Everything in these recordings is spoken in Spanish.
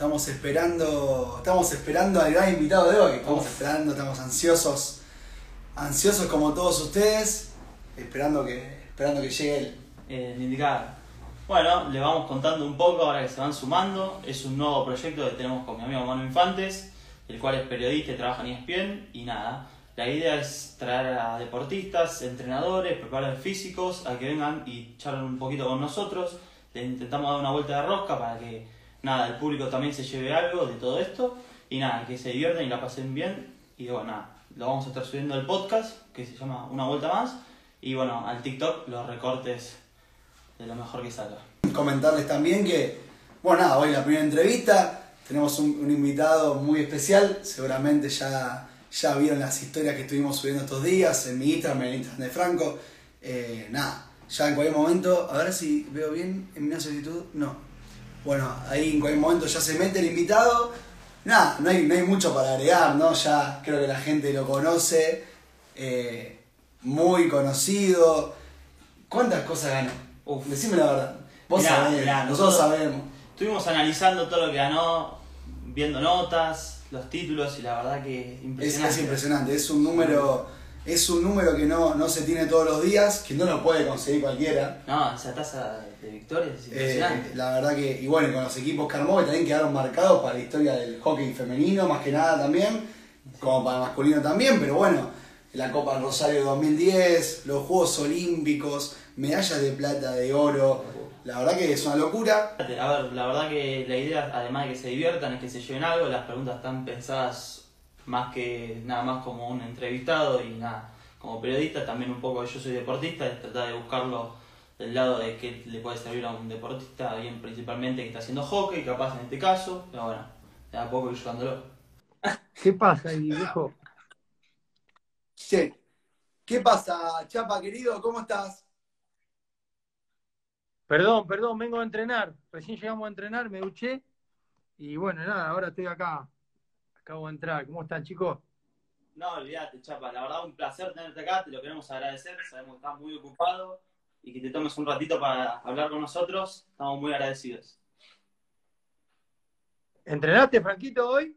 Estamos esperando, estamos esperando al gran invitado de hoy. Estamos esperando, estamos ansiosos, ansiosos como todos ustedes, esperando que, esperando que llegue él. eh, el indicado. Bueno, le vamos contando un poco ahora que se van sumando. Es un nuevo proyecto que tenemos con mi amigo Manu Infantes, el cual es periodista y trabaja en ESPN. Y nada, la idea es traer a deportistas, entrenadores, preparadores físicos a que vengan y charlen un poquito con nosotros. Le intentamos dar una vuelta de rosca para que nada, el público también se lleve algo de todo esto. Y nada, que se diviertan y la pasen bien. Y bueno, nada, lo vamos a estar subiendo al podcast que se llama Una Vuelta Más. Y bueno, al TikTok los recortes de lo mejor que salga. Comentarles también que, bueno, nada, hoy la primera entrevista, tenemos un, un invitado muy especial, seguramente ya, ya vieron las historias que estuvimos subiendo estos días en mi Instagram, en el Instagram de Franco. Eh, nada, ya en cualquier momento, a ver si veo bien en mi solicitud, no. Bueno, ahí en cualquier momento ya se mete el invitado. Nada, no hay, no hay mucho para agregar, ¿no? Ya creo que la gente lo conoce, eh, muy conocido. ¿Cuántas cosas ganó? Uf. Decime la verdad. Vos Mirá, sabés, mirá, nosotros nosotros- sabemos. Estuvimos analizando todo lo que ganó, viendo notas, los títulos y la verdad que Es, impresionante. es impresionante, es un número, es un número que no, no se tiene todos los días, que no lo puede conseguir cualquiera. No, esa tasa de victorias es Eh, impresionante. la verdad que, y bueno, con los equipos que armó, que también quedaron marcados para la historia del hockey femenino, más que nada también, como para el masculino también, pero bueno, la Copa Rosario 2010, los Juegos Olímpicos, medallas de plata, de oro, la verdad que es una locura. A ver, la verdad que la idea, además de que se diviertan, es que se lleven algo. Las preguntas están pensadas más que nada más como un entrevistado y nada, como periodista, también un poco yo soy deportista, es tratar de buscarlo del lado de qué le puede servir a un deportista, bien principalmente que está haciendo hockey, capaz en este caso, pero bueno, de a poco ir llevándolo. ¿Qué pasa ahí, viejo? Che, ¿qué pasa, Chapa querido? ¿Cómo estás? Perdón, perdón, vengo a entrenar. Recién llegamos a entrenar, me duché. Y bueno, nada, ahora estoy acá. Acabo de entrar. ¿Cómo están, chicos? No, olvídate, Chapa, la verdad un placer tenerte acá, te lo queremos agradecer, sabemos que estás muy ocupado y que te tomes un ratito para hablar con nosotros, estamos muy agradecidos. ¿Entrenaste, Franquito, hoy?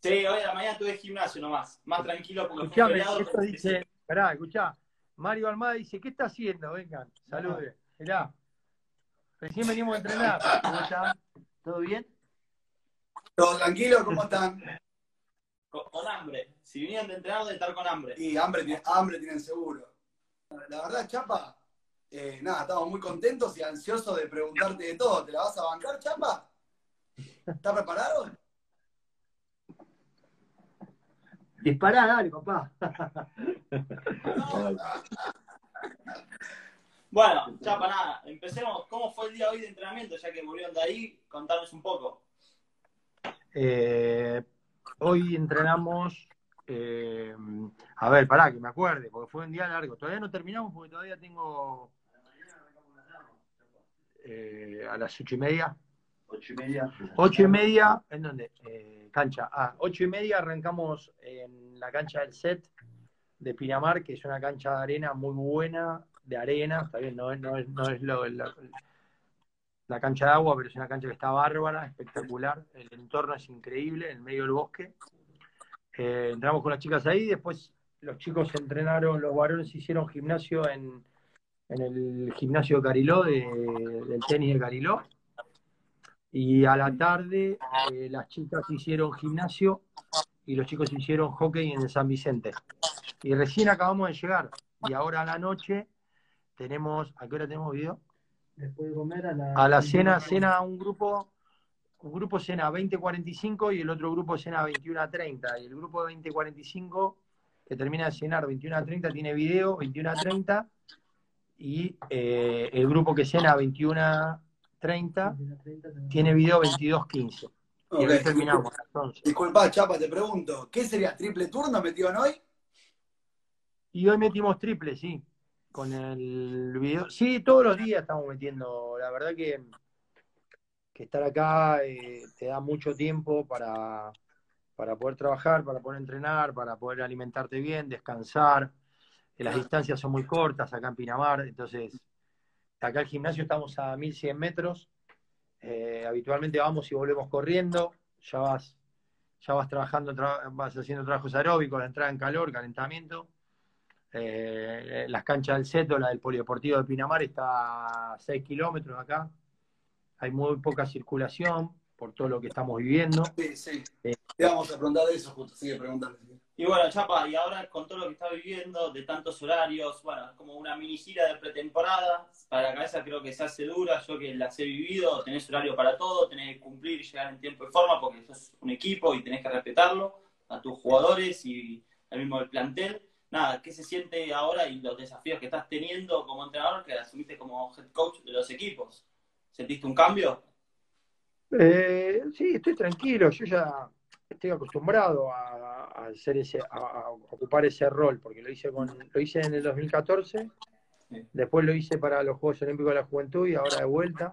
Sí, hoy a la mañana tuve gimnasio nomás, más tranquilo porque fue Escuchame, feriado, esto pero- dice. Pará, escuchá. Mario Almada dice: ¿Qué está haciendo? Vengan, salude. Mirá. Recién venimos a entrenar. ¿Cómo están? ¿Todo bien? ¿Todo tranquilo? ¿Cómo están? con, con hambre. Si vinieron de entrenar, de estar con hambre. Y hambre, tiene- hambre tienen seguro. La verdad, Chapa, eh, nada, estamos muy contentos y ansiosos de preguntarte de todo. ¿Te la vas a bancar, Chapa? ¿Estás preparado? Dispará, dale, papá. Bueno, Chapa, nada, empecemos. ¿Cómo fue el día hoy de entrenamiento? Ya que volvieron de ahí, contanos un poco. Eh, hoy entrenamos. eh, a ver, pará, que me acuerde, porque fue un día largo. Todavía no terminamos porque todavía tengo. eh, a las ocho y media. Ocho y media. Ocho y media, ¿en dónde? Eh, cancha. Ah, ocho y media arrancamos en la cancha del set de Pinamar, que es una cancha de arena muy buena, de arena, está bien, no es, no es, no es lo, la, la cancha de agua, pero es una cancha que está bárbara, espectacular, el entorno es increíble, en medio del bosque. Eh, entramos con las chicas ahí, después los chicos entrenaron, los varones hicieron gimnasio en, en el gimnasio de Cariló, de- del tenis de Cariló. Y a la tarde eh, las chicas hicieron gimnasio y los chicos hicieron hockey en el San Vicente. Y recién acabamos de llegar. Y ahora a la noche tenemos, ¿a qué hora tenemos video? Después de comer a la, A la cena, cena un grupo, un grupo cena a 20.45 y el otro grupo cena a 21.30. Y el grupo de 20.45, que termina de cenar 21.30, tiene video, 21.30. Y eh, el grupo que cena a 21.30 tiene video 22.15. Y hoy terminamos 11. Disculpa, Chapa, te pregunto, ¿qué sería triple turno metieron hoy? Y hoy metimos triple, sí. Con el video. Sí, todos los días estamos metiendo. La verdad que, que estar acá eh, te da mucho tiempo para, para poder trabajar, para poder entrenar, para poder alimentarte bien, descansar. Eh, Las distancias son muy cortas acá en Pinamar, entonces acá el gimnasio estamos a 1100 metros. Eh, habitualmente vamos y volvemos corriendo, ya vas, ya vas trabajando, tra- vas haciendo trabajos aeróbicos, la entrada en calor, calentamiento. Eh, las canchas del Seto, la del Polideportivo de Pinamar, está a 6 kilómetros acá. Hay muy poca circulación por todo lo que estamos viviendo. Sí, sí. Eh. Te vamos a preguntar de eso justo, sigue preguntando. Y bueno, Chapa, y ahora con todo lo que está viviendo, de tantos horarios, bueno, es como una mini gira de pretemporada. Para la cabeza creo que se hace dura, yo que las he vivido, tenés horario para todo, tenés que cumplir y llegar en tiempo y forma porque sos un equipo y tenés que respetarlo a tus jugadores y al mismo el plantel. Nada, ¿qué se siente ahora y los desafíos que estás teniendo como entrenador que asumiste como head coach de los equipos? ¿Sentiste un cambio? Eh, sí, estoy tranquilo, yo ya estoy acostumbrado a, a hacer ese, a, a ocupar ese rol, porque lo hice con, lo hice en el 2014, Sí. después lo hice para los Juegos Olímpicos de la Juventud y ahora de vuelta.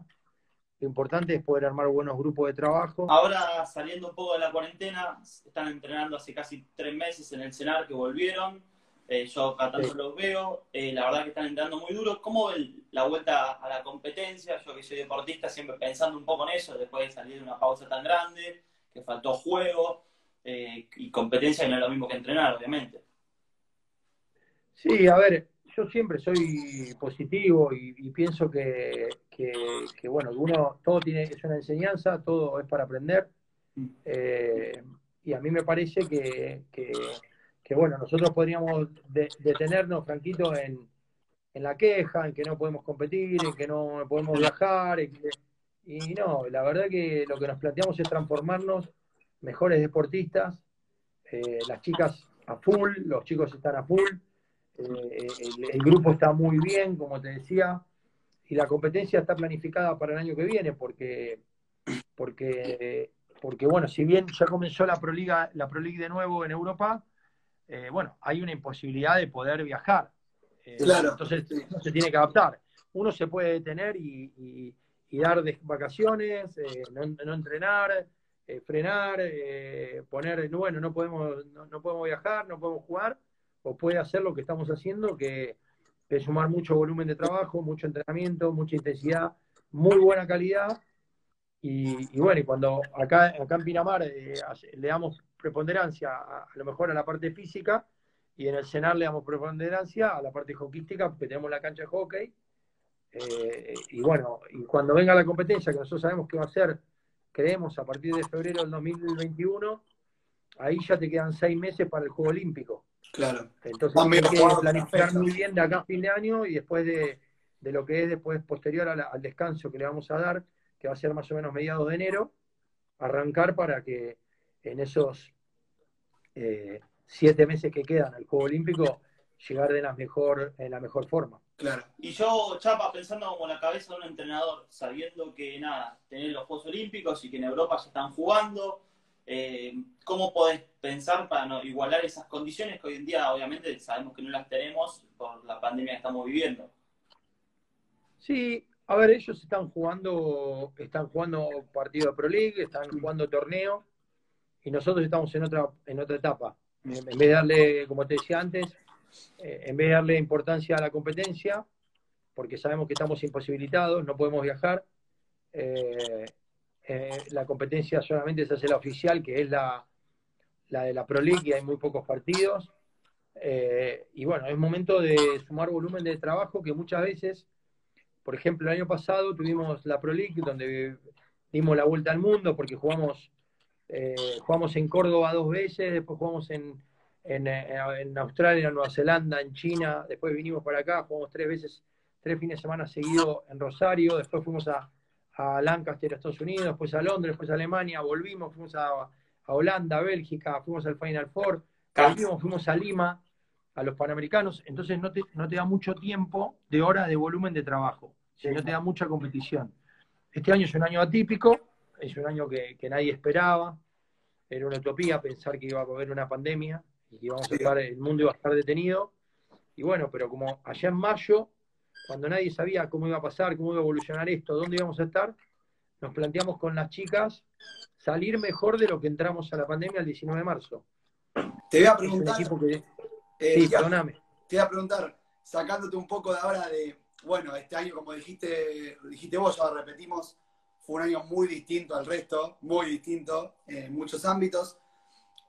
Lo importante es poder armar buenos grupos de trabajo. Ahora saliendo un poco de la cuarentena, están entrenando hace casi tres meses en el CENAR que volvieron. Eh, yo cada tanto Sí. los veo, eh, la verdad que están entrenando muy duro. ¿Cómo ven la vuelta a la competencia? Yo que soy deportista, siempre pensando un poco en eso, después de salir de una pausa tan grande, que faltó juego eh, y competencia que no es lo mismo que entrenar, obviamente. Sí, a ver, yo siempre soy positivo y, y pienso que, que, que, bueno, uno, todo tiene, es una enseñanza, todo es para aprender. Mm. Y a mí me parece que, que, que, bueno, nosotros podríamos de- detenernos, Franquito, en, en la queja, en que no podemos competir, en que no podemos viajar. y no, la verdad que lo que nos planteamos es transformarnos mejores deportistas, eh, las chicas a full, los chicos están a full, eh, el, grupo está muy bien, como te decía, y la competencia está planificada para el año que viene, porque, porque, porque bueno, si bien ya comenzó la Proliga, la Pro de nuevo en Europa, eh, bueno, hay una imposibilidad de poder viajar. Eh, Claro, Entonces uno se tiene que adaptar. Uno se puede detener y, y- y dar de- vacaciones, eh, no, no entrenar, eh, frenar, poner, bueno, no podemos, no, no podemos viajar, no podemos jugar, o puede hacer lo que estamos haciendo, que, que es sumar mucho volumen de trabajo, mucho entrenamiento, mucha intensidad, muy buena calidad. Y, y bueno, y cuando acá, acá en Pinamar eh, le damos preponderancia a, a lo mejor a la parte física, y en el cenar le damos preponderancia a la parte hockeyística, porque tenemos la cancha de hockey. Eh, y bueno, y cuando venga la competencia, que nosotros sabemos que va a ser, creemos, a partir de febrero del 2021, ahí ya te quedan seis meses para el Juego Olímpico. Claro. Entonces hay que planificar muy bien de acá a fin de año y después de, de lo que es después posterior la- al descanso que le vamos a dar, que va a ser más o menos mediados de enero, arrancar para que en esos eh, siete meses que quedan al Juego Olímpico llegar de la mejor, en la mejor forma. Claro. Y yo, Chapa, pensando como la cabeza de un entrenador, sabiendo que nada, tener los Juegos Olímpicos y que en Europa se están jugando, eh, ¿cómo podés pensar para no igualar esas condiciones que hoy en día obviamente sabemos que no las tenemos por la pandemia que estamos viviendo? Sí, a ver, ellos están jugando, están jugando partido de Pro League, están jugando torneo, y nosotros estamos en otra, en otra etapa. En vez de darle, como te decía antes, eh, en vez de darle importancia a la competencia, porque sabemos que estamos imposibilitados, no podemos viajar, eh, eh, la competencia solamente se hace la oficial, que es la, la de la Pro League, y hay muy pocos partidos. Y bueno, es momento de sumar volumen de trabajo que muchas veces por ejemplo, el año pasado tuvimos la Pro League, donde dimos la vuelta al mundo, porque jugamos, eh, jugamos en Córdoba dos veces, después jugamos en, en, eh, en Australia, en Nueva Zelanda, en China, después vinimos para acá, jugamos tres veces, tres fines de semana seguidos en Rosario, después fuimos a, a Lancaster, Estados Unidos, después a Londres, después a Alemania, volvimos, fuimos a, a Holanda, a Bélgica, fuimos al Final Four, volvimos, fuimos a Lima, a los panamericanos, entonces no te, no te da mucho tiempo de horas de volumen de trabajo, si no te da mucha competición. Este año es un año atípico, es un año que, que nadie esperaba, era una utopía pensar que iba a haber una pandemia y que íbamos a estar, el mundo iba a estar detenido. Y bueno, pero como allá en mayo, cuando nadie sabía cómo iba a pasar, cómo iba a evolucionar esto, dónde íbamos a estar, nos planteamos con las chicas salir mejor de lo que entramos a la pandemia el 19 de marzo. Te voy a preguntar, que, eh, sí, perdóname. te voy a preguntar, sacándote un poco de ahora de, bueno, este año, como dijiste, dijiste vos, lo repetimos, fue un año muy distinto al resto, muy distinto en muchos ámbitos.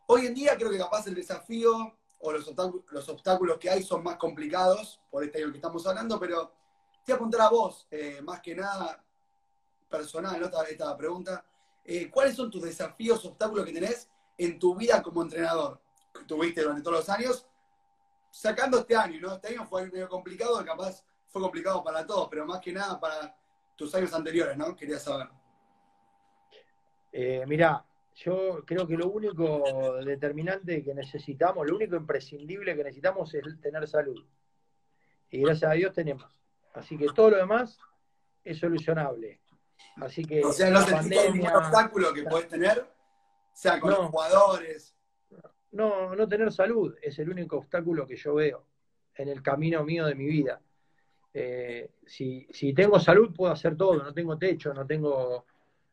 Hoy en día creo que capaz el desafío o los obstáculos, los obstáculos que hay son más complicados por este año que estamos hablando, pero te voy a apuntar a vos, eh, más que nada personal, ¿no? esta, esta pregunta. Eh, ¿Cuáles son tus desafíos, obstáculos que tenés en tu vida como entrenador? Que tuviste durante todos los años, sacando este año, ¿no? Este año fue medio complicado, capaz fue complicado para todos, pero más que nada para tus años anteriores, ¿no? Quería saber. Eh, mirá, yo creo que lo único determinante que necesitamos, lo único imprescindible que necesitamos es tener salud. Y gracias a Dios tenemos. Así que todo lo demás es solucionable. Así que o sea, no se ningún obstáculo que puedes tener, o sea, con los jugadores. No, no tener salud es el único obstáculo que yo veo en el camino mío de mi vida. Eh, si, tengo salud puedo hacer todo, no tengo techo, no tengo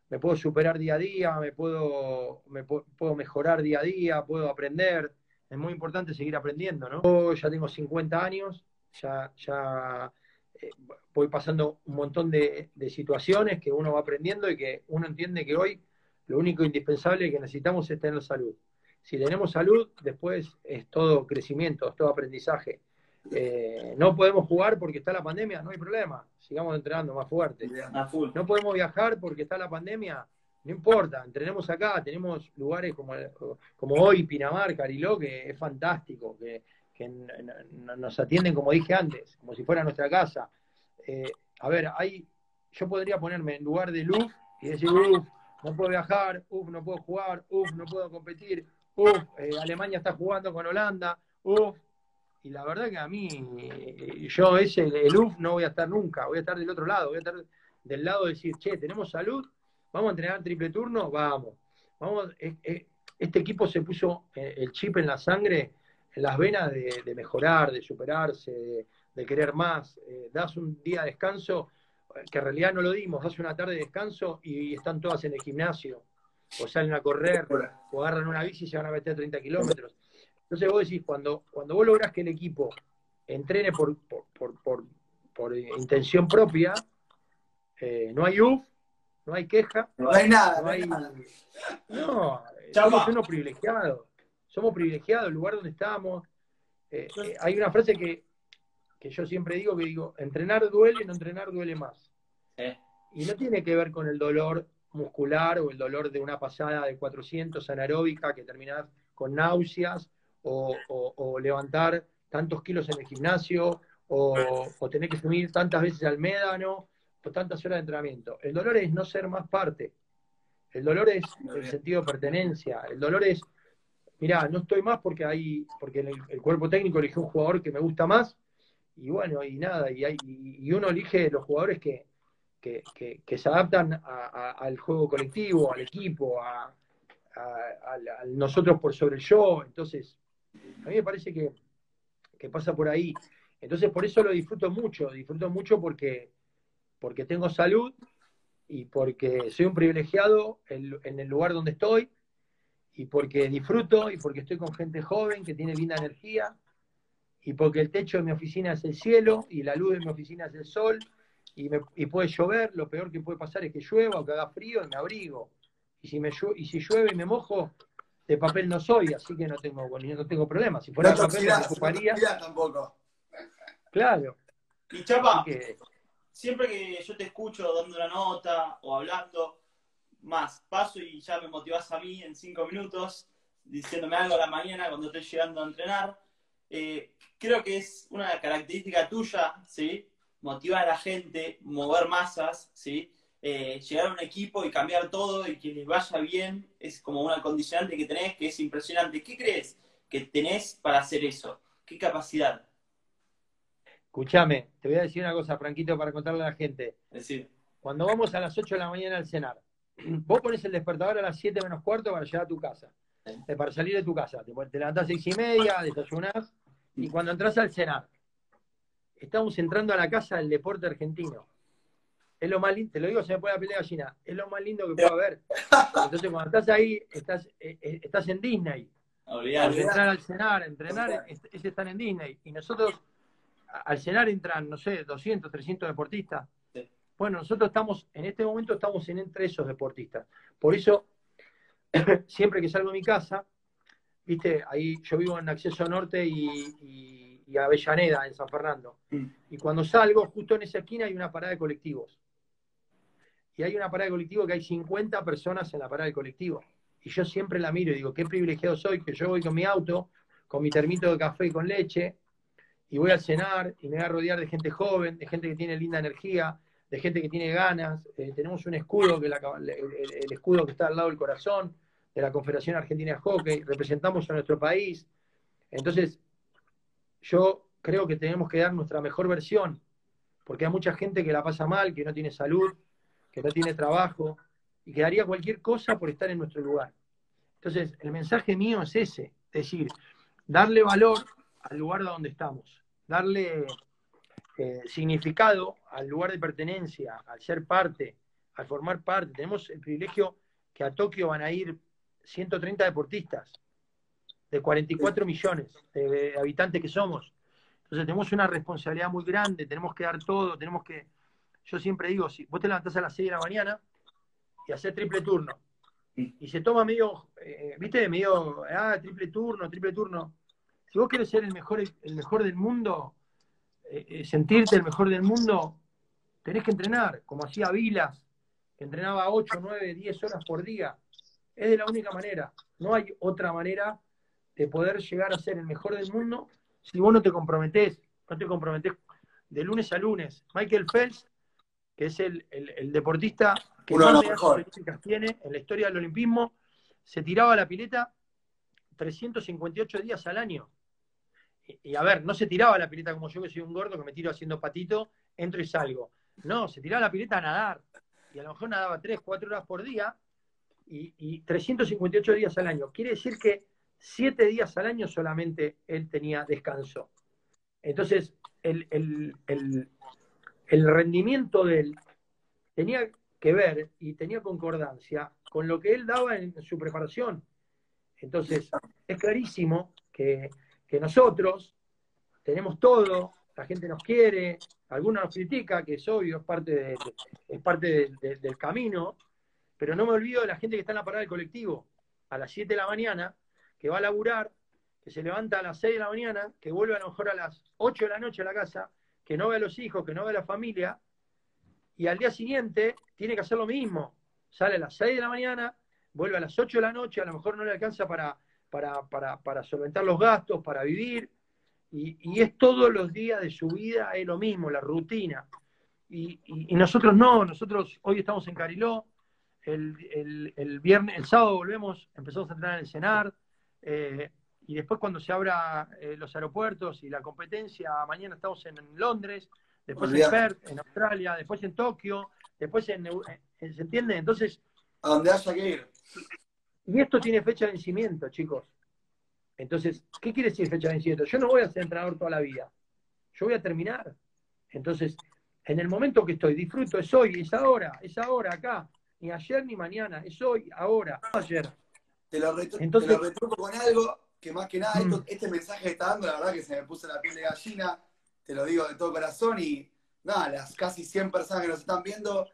me puedo superar día a día, me puedo, me puedo mejorar día a día, puedo aprender. Es muy importante seguir aprendiendo, ¿no? Ya tengo 50 años, ya, eh, voy pasando un montón de, situaciones que uno va aprendiendo y que uno entiende que hoy lo único indispensable que necesitamos es tener salud. Si tenemos salud, después es todo crecimiento, es todo aprendizaje. Eh, no podemos jugar porque está la pandemia, no hay problema, sigamos entrenando más fuerte. No podemos viajar porque está la pandemia, no importa, entrenemos acá, tenemos lugares como, como hoy, Pinamar, Cariló, que es fantástico, que, nos atienden como dije antes, como si fuera nuestra casa. Eh, a ver, hay, yo podría ponerme en lugar de Luz y decir, uff, no puedo viajar, uff, no puedo jugar, uff, no puedo competir, uff, eh, Alemania está jugando con Holanda, uff, y la verdad que a mí, yo ese, el UF no voy a estar nunca, voy a estar del otro lado, voy a estar del lado de decir, che, tenemos salud, vamos a entrenar triple turno, vamos. vamos este equipo se puso eh, el chip en la sangre, en las venas de, mejorar, de superarse, de, querer más. Eh, das un día de descanso, que en realidad no lo dimos, das una tarde de descanso y están todas en el gimnasio, o salen a correr, o agarran una bici y se van a meter 30 kilómetros. Entonces vos decís, cuando, cuando vos lográs que el equipo entrene por, por, intención propia, eh, no hay UF, no hay queja. No hay nada. No, hay, no somos privilegiados. Somos privilegiados, el lugar donde estamos. Eh, eh, hay una frase que, que, yo siempre digo, que digo, entrenar duele, no entrenar duele más. Y no tiene que ver con el dolor muscular o el dolor de una pasada de 400 anaeróbica que terminás con náuseas o, levantar tantos kilos en el gimnasio, o, tener que subir tantas veces al médano, o tantas horas de entrenamiento. El dolor es no ser más parte. El dolor es el sentido de pertenencia. El dolor es, mirá, no estoy más porque hay, porque el, cuerpo técnico eligió un jugador que me gusta más, y bueno, y nada, y, hay, y uno elige los jugadores que, que, se adaptan al juego colectivo, al equipo, a, a, nosotros por sobre el yo. Entonces, a mí me parece que, pasa por ahí. Entonces, por eso lo disfruto mucho. Disfruto mucho porque, porque tengo salud y porque soy un privilegiado en, el lugar donde estoy y porque disfruto y porque estoy con gente joven que tiene linda energía y porque el techo de mi oficina es el cielo y la luz de mi oficina es el sol y, me, y puede llover, lo peor que puede pasar es que llueva o que haga frío y me abrigo. Y si, me, y si llueve y me mojo, de papel no soy, así que no tengo, no tengo problema. Si fuera de papel me ocuparía. tampoco. Claro. Y Chapa, siempre que yo te escucho dando una nota o hablando, más paso y ya me motivas a mí en cinco minutos, diciéndome algo a la mañana cuando estoy llegando a entrenar. Eh, creo que es una característica tuya, ¿sí? Motivar a la gente, mover masas, ¿sí? Eh, llegar a un equipo y cambiar todo y que les vaya bien es como una condicionante que tenés que es impresionante. ¿Qué crees que tenés para hacer eso? ¿Qué capacidad? Escúchame, te voy a decir una cosa, Franquito, para contarle a la gente. Decir. Cuando vamos a las 8 de la mañana al cenar, vos pones el despertador a las 7 menos cuarto para llegar a tu casa, eh, para salir de tu casa. Te, te levantás a 6 y media, desayunás, y cuando entras al cenar, estamos entrando a la casa del deporte argentino es lo más lindo, te lo digo, se me puede la pelea gallina, es lo más lindo que puedo haber. Entonces cuando estás ahí, estás, eh, eh, estás en Disney. Al entrar al cenar, entrenar, es, estar en Disney. Y nosotros, al cenar entran, no sé, 200, 300 deportistas. Bueno, nosotros estamos, en este momento estamos en entre esos deportistas. Por eso, siempre que salgo de mi casa, viste, ahí yo vivo en Acceso Norte y, y- y Avellaneda, en San Fernando. Mm. Y cuando salgo, justo en esa esquina hay una parada de colectivos. Y hay una parada de colectivo que hay 50 personas en la parada de colectivo. Y yo siempre la miro y digo, qué privilegiado soy, que yo voy con mi auto, con mi termito de café y con leche, y voy al cenar y me voy a rodear de gente joven, de gente que tiene linda energía, de gente que tiene ganas. Eh, tenemos un escudo, que el escudo que está al lado del corazón, de la Confederación Argentina de Hockey, representamos a nuestro país. Entonces, yo creo que tenemos que dar nuestra mejor versión, porque hay mucha gente que la pasa mal, que no tiene salud, que no tiene trabajo, y que daría cualquier cosa por estar en nuestro lugar. Entonces, el mensaje mío es ese, es decir, darle valor al lugar donde estamos, darle eh, significado al lugar de pertenencia, al ser parte, al formar parte. Tenemos el privilegio que a Tokio van a ir 130 deportistas de 44 millones de habitantes que somos. Entonces tenemos una responsabilidad muy grande, tenemos que dar todo, tenemos que... Yo siempre digo, si vos te levantás a las 6 de la mañana y haces triple turno, y se toma medio, eh, viste, medio, ah, triple turno, triple turno. Si vos querés ser el mejor, el mejor del mundo, eh, eh, sentirte el mejor del mundo, tenés que entrenar, como hacía Vilas, que entrenaba 8, 9, 10 horas por día. Es de la única manera. No hay otra manera de poder llegar a ser el mejor del mundo si vos no te comprometés, no te comprometés de lunes a lunes. Michael Phelps, que es el, el- el deportista que Uno más medallas tiene en la historia del olimpismo, se tiraba a la pileta 358 días al año. Y, y a ver, no se tiraba a la pileta como yo, que soy un gordo, que me tiro haciendo patito, entro y salgo. No, se tiraba a la pileta a nadar. Y a lo mejor nadaba 3, 4 horas por día y, y 358 días al año. Quiere decir que 7 días al año solamente él tenía descanso. Entonces, el, el- el- el rendimiento de él tenía que ver y tenía concordancia con lo que él daba en su preparación. Entonces, es clarísimo que, que nosotros tenemos todo, la gente nos quiere, algunos nos critica, que es obvio, es parte, de- es parte de- de- del camino, pero no me olvido de la gente que está en la parada del colectivo a las 7 de la mañana, que va a laburar, que se levanta a las 6 de la mañana, que vuelve a lo mejor a las 8 de la noche a la casa, que no ve a los hijos, que no ve a la familia, y al día siguiente tiene que hacer lo mismo. Sale a las 6 de la mañana, vuelve a las 8 de la noche, a lo mejor no le alcanza para, para, para, para solventar los gastos, para vivir, y, y es todos los días de su vida, es lo mismo, la rutina. Y, y- nosotros no, nosotros hoy estamos en Cariló, el, el- el viernes, el sábado volvemos, empezamos a entrenar en el CENAR, eh, y después cuando se abra eh, los aeropuertos y la competencia, mañana estamos en, en Londres, después en. Perth, en Australia, después en Tokio, después en, ¿se entiende? Entonces, A donde haya que ir. y esto tiene fecha de vencimiento, chicos. Entonces, ¿qué quiere decir fecha de vencimiento? Yo no voy a ser entrenador toda la vida. Yo voy a terminar. Entonces, en el momento que estoy, disfruto, es hoy, es ahora, es ahora, acá. Ni ayer ni mañana, es hoy, ahora, no ayer. Te lo, retru- Entonces- te lo retruco con algo que más que nada, Mm. esto- este mensaje que está dando, la verdad que se me puso la piel de gallina, te lo digo de todo corazón y nada, las casi 100 personas que nos están viendo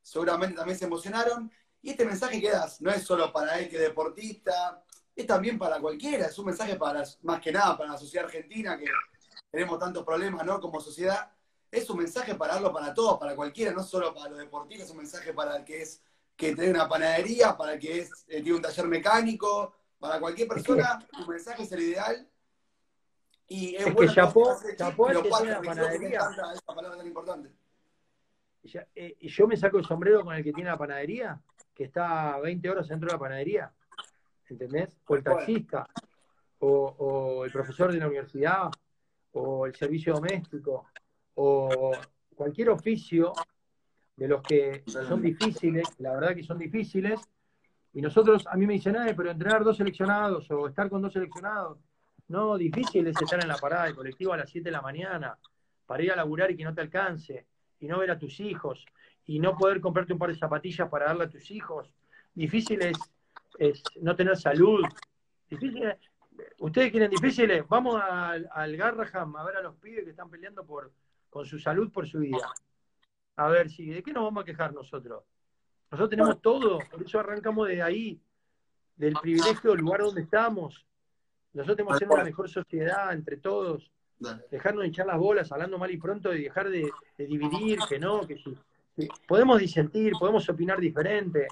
seguramente también se emocionaron. Y este mensaje que das no es solo para él que es deportista, es también para cualquiera, es un mensaje para, más que nada para la sociedad argentina que tenemos tantos problemas, ¿no? Como sociedad. Es un mensaje para darlo para todos, para cualquiera, no solo para los deportistas, es un mensaje para el que es que tiene una panadería, para el que es, eh, tiene un taller mecánico, para cualquier persona, tu mensaje es el ideal. Y es, Es que bueno que pases, tiene la porque creo que me panadería. esa palabra tan importante. Ya- eh, yo me saco el sombrero con el que tiene la panadería, que está 20 horas dentro de la panadería. ¿Entendés? O el taxista, o, o el profesor de la universidad, o el servicio doméstico, o cualquier oficio de los que son difíciles, la verdad que son difíciles, y nosotros, a mí me dicen, "Ay, pero entrenar dos seleccionados o estar con dos seleccionados, no, difícil es estar en la parada del colectivo a las 7 de la mañana para ir a laburar y que no te alcance, y no ver a tus hijos, y no poder comprarte un par de zapatillas para darle a tus hijos. Difícil es, es no tener salud. Difícil es- ¿Ustedes quieren difíciles? Vamos al, al Garraham a ver a los pibes que están peleando por, con su salud por su vida. A ver, sí, ¿de qué nos vamos a quejar nosotros? Nosotros tenemos todo, por eso arrancamos de ahí, del privilegio del lugar donde estamos. Nosotros tenemos que ser una mejor sociedad entre todos, dejarnos de echar las bolas hablando mal y pronto y dejar de, de dividir, que no, que sí. podemos disentir, podemos opinar diferente,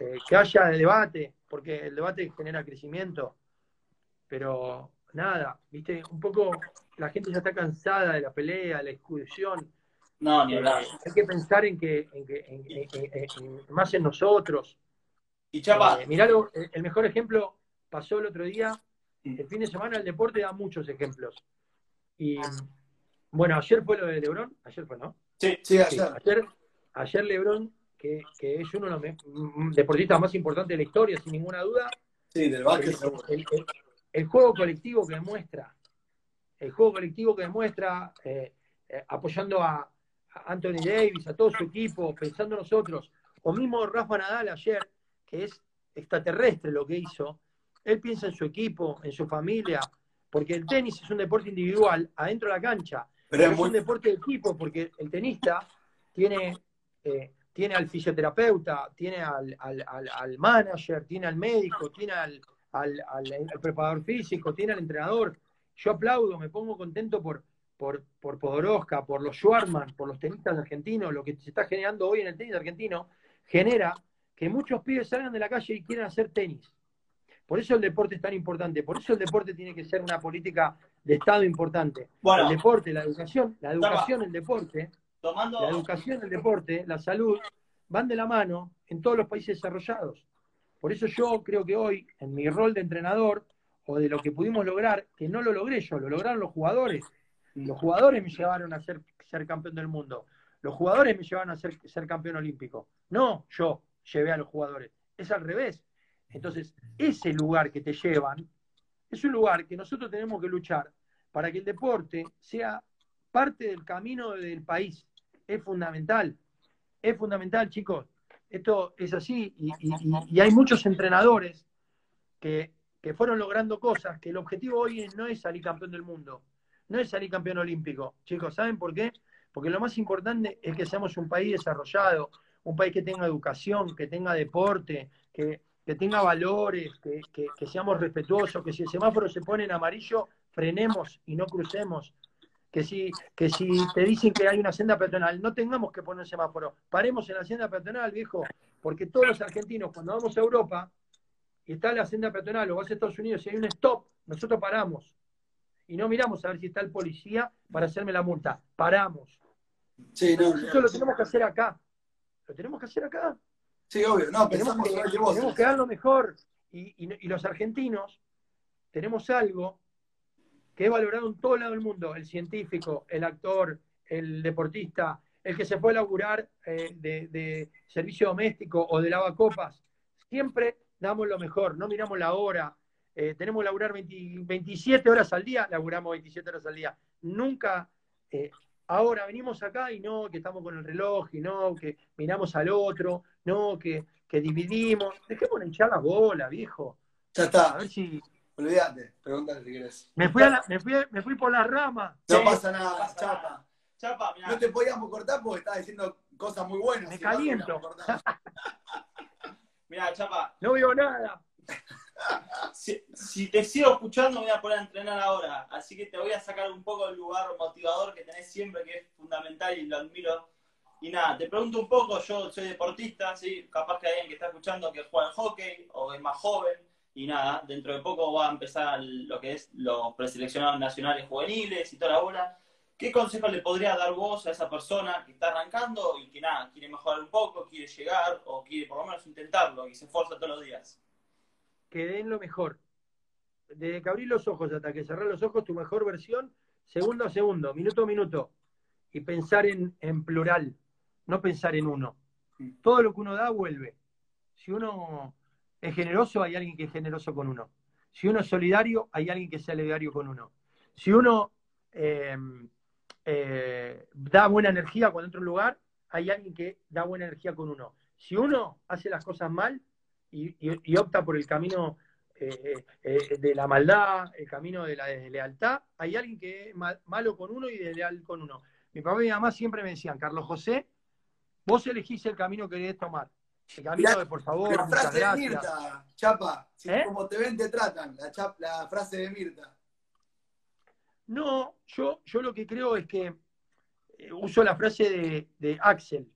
eh, que haya debate, porque el debate genera crecimiento, pero nada, viste, un poco la gente ya está cansada de la pelea, de la discusión, No, ni hablar. hay que pensar en que, en que en- en- en- en- más en nosotros. Y Chapa, Eh, mirá lo- el mejor ejemplo pasó el otro día. El fin de semana el deporte da muchos ejemplos. Y bueno, ayer fue lo de Lebron, ayer fue, ¿no? sí, Sí, Sí, ayer. ayer, ayer Lebron, que, que es uno de los me- mm, deportistas más importantes de la historia, sin ninguna duda, Sí, del el, básquet seguro. el- el- el juego colectivo que demuestra, el juego colectivo que demuestra, eh, eh, apoyando a, a Anthony Davis, a todo su equipo, pensando en nosotros, o mismo Rafa Nadal ayer, que es extraterrestre lo que hizo, él piensa en su equipo, en su familia, porque el tenis es un deporte individual adentro de la cancha, Pero pero es muy. un deporte de equipo, porque el tenista tiene, eh, tiene al fisioterapeuta, tiene al, al- al- al manager, tiene al médico, tiene al preparador físico, tiene al entrenador. Yo aplaudo, me pongo contento por, por, por Podoroska, por los Schwarman, por los tenistas argentinos, lo que se está generando hoy en el tenis argentino, genera que muchos pibes salgan de la calle y quieran hacer tenis. Por eso el deporte es tan importante, por eso el deporte tiene que ser una política de Estado importante. bueno, El deporte, la educación, la educación, el deporte, tomando. la educación, el deporte, la salud, van de la mano en todos los países desarrollados. Por eso yo creo que hoy, en mi rol de entrenador, o de lo que pudimos lograr, que no lo logré yo, lo lograron los jugadores. Los jugadores me llevaron a ser, ser campeón del mundo. Los jugadores me llevaron a ser, ser campeón olímpico. No yo llevé a los jugadores. Es al revés. Entonces, ese lugar que te llevan es un lugar que nosotros tenemos que luchar para que el deporte sea parte del camino del país. Es fundamental. Es fundamental, chicos. Esto es así. Y, hay muchos entrenadores que, que fueron logrando cosas que el objetivo hoy no es salir campeón del mundo, no es salir campeón olímpico. Chicos, ¿saben por qué? Porque lo más importante es que seamos un país desarrollado, un país que tenga educación, que tenga deporte, que, que tenga valores, que, que- seamos respetuosos, que si el semáforo se pone en amarillo, frenemos y no crucemos. Que si, que si te dicen que hay una senda peatonal, no tengamos que poner semáforo. Paremos en la senda peatonal, viejo, porque todos los argentinos, cuando vamos a Europa y está la senda peatonal o vas a Estados Unidos y hay un stop, nosotros paramos. Y no miramos a ver si está el policía para hacerme la multa. Paramos. Sí, no, Eso lo tenemos que hacer acá. Lo tenemos que hacer acá. sí, obvio. No, Tenemos que, que vos. tenemos que dar lo mejor. Y, y- y los argentinos tenemos algo que he valorado en todo lado del mundo. El científico, el actor, el deportista, el que se fue a laburar eh, de, de servicio doméstico o de lavacopas. Siempre damos lo mejor, no miramos la hora. Eh, tenemos que laburar 20 27 horas al día, laburamos 27 horas al día. Nunca, eh, ahora venimos acá y no, que estamos con el reloj, y no, que miramos al otro, no, que, que dividimos. Dejemos de hinchar la bola, viejo. Ya A está. ver si. Olvídate. Pregúntale si querés. Me fui, a la- me fui, me fui por la rama. No Sí, pasa nada, pasa chapa. nada. Chapa, mirá. No te podíamos cortar porque estabas diciendo cosas muy buenas. Me Si caliento. Mirá, Chapa, No veo nada. si, si te sigo escuchando me voy a poner a entrenar ahora, así que te voy a sacar un poco del lugar motivador que tenés siempre, que es fundamental y lo admiro. Y nada, te pregunto un poco, yo soy deportista, ¿sí? capaz que hay alguien que está escuchando que juega al hockey o es más joven, y nada, dentro de poco va a empezar lo que es los preseleccionados nacionales juveniles y toda la bola. ¿Qué consejo le podría dar vos a esa persona que está arrancando y que nada, quiere mejorar un poco, quiere llegar o quiere por lo menos intentarlo y se esfuerza todos los días? Que den lo mejor. Desde que abrí los ojos hasta que cerré los ojos, tu mejor versión, segundo a segundo, minuto a minuto. Y pensar en, en plural, no pensar en uno. Todo lo que uno da vuelve. Si uno es generoso, hay alguien que es generoso con uno. Si uno es solidario, hay alguien que sea solidario con uno. Si uno eh, eh, da buena energía cuando entra a un lugar, hay alguien que da buena energía con uno. Si uno hace las cosas mal y, y- y opta por el camino eh, eh, de la maldad, el camino de la deslealtad, hay alguien que es ma- malo con uno y desleal con uno. Mi papá y mi mamá siempre me decían, Carlos José, Vos elegís el camino que querés tomar. El camino de por favor, La muchas frase de gracias. Mirta, Chapa, si ¿Eh? como te ven te tratan, la, chap- la frase de Mirta. No, yo, yo lo que creo es que eh, uso la frase de, de Axel.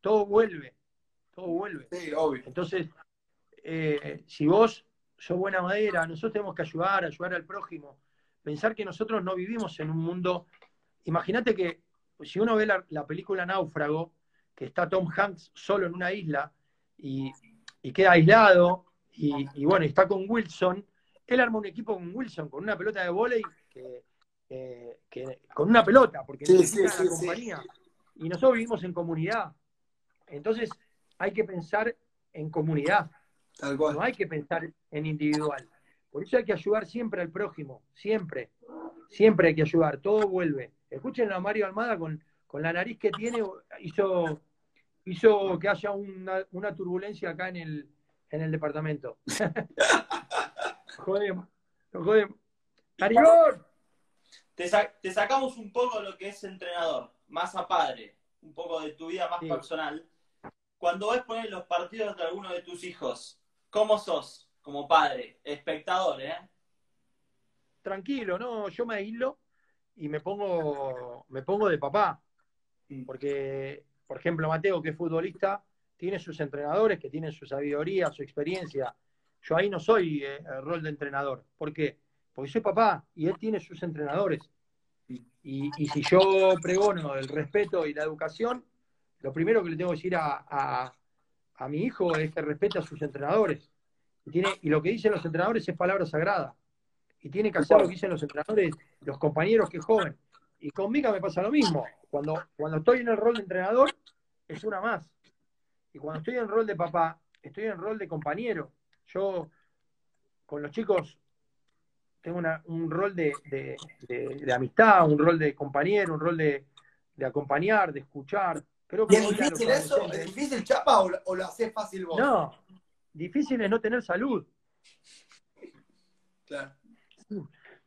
Todo vuelve, todo vuelve. Sí, obvio. Entonces, eh, si vos sos buena madera, nosotros tenemos que ayudar, ayudar al prójimo. Pensar que nosotros no vivimos en un mundo. Imagínate que si uno ve la, la película Náufrago, que está Tom Hanks solo en una isla y, y queda aislado, y, y bueno, está con Wilson, él arma un equipo con Wilson, con una pelota de vóley, que, con una pelota, porque Sí, necesita sí, la sí, sí. compañía. Y nosotros vivimos en comunidad. Entonces, hay que pensar en comunidad. Tal cual. No hay que pensar en individual. Por eso hay que ayudar siempre al prójimo, siempre. Siempre hay que ayudar, todo vuelve. Escuchen a Mario Almada con, con la nariz que tiene, hizo, hizo que haya una, una turbulencia acá en el, en el departamento. Joder, joder. ¡Narigón! Te, sa- te sacamos un poco lo que es entrenador, más a padre, un poco de tu vida más Sí. personal. Cuando ves poner los partidos de alguno de tus hijos, ¿cómo sos como padre? Espectador, ¿eh? Tranquilo, no, yo me aíslo y me pongo, me pongo de papá. Porque, por ejemplo, Mateo, que es futbolista, tiene sus entrenadores que tienen su sabiduría, su experiencia. Yo ahí no soy eh, el rol de entrenador. ¿Por qué? Porque soy papá y él tiene sus entrenadores. Y, y si yo pregono el respeto y la educación, lo primero que le tengo que decir a, a- a mi hijo es que respete a sus entrenadores. Y, tiene, y lo que dicen los entrenadores es palabra sagrada. Y tiene que hacer lo que dicen los entrenadores, los compañeros que joven. Y con Mica me pasa lo mismo. Cuando, cuando estoy en el rol de entrenador, es una más. Y cuando estoy en el rol de papá, estoy en el rol de compañero. Yo, con los chicos, tengo una- un rol de, de- de- de amistad, un rol de compañero, un rol de, de acompañar, de escuchar. Creo ¿Y que es difícil eso? ¿Es difícil, Chapa, o, lo- o lo haces fácil vos? No, difícil es no tener salud. Claro.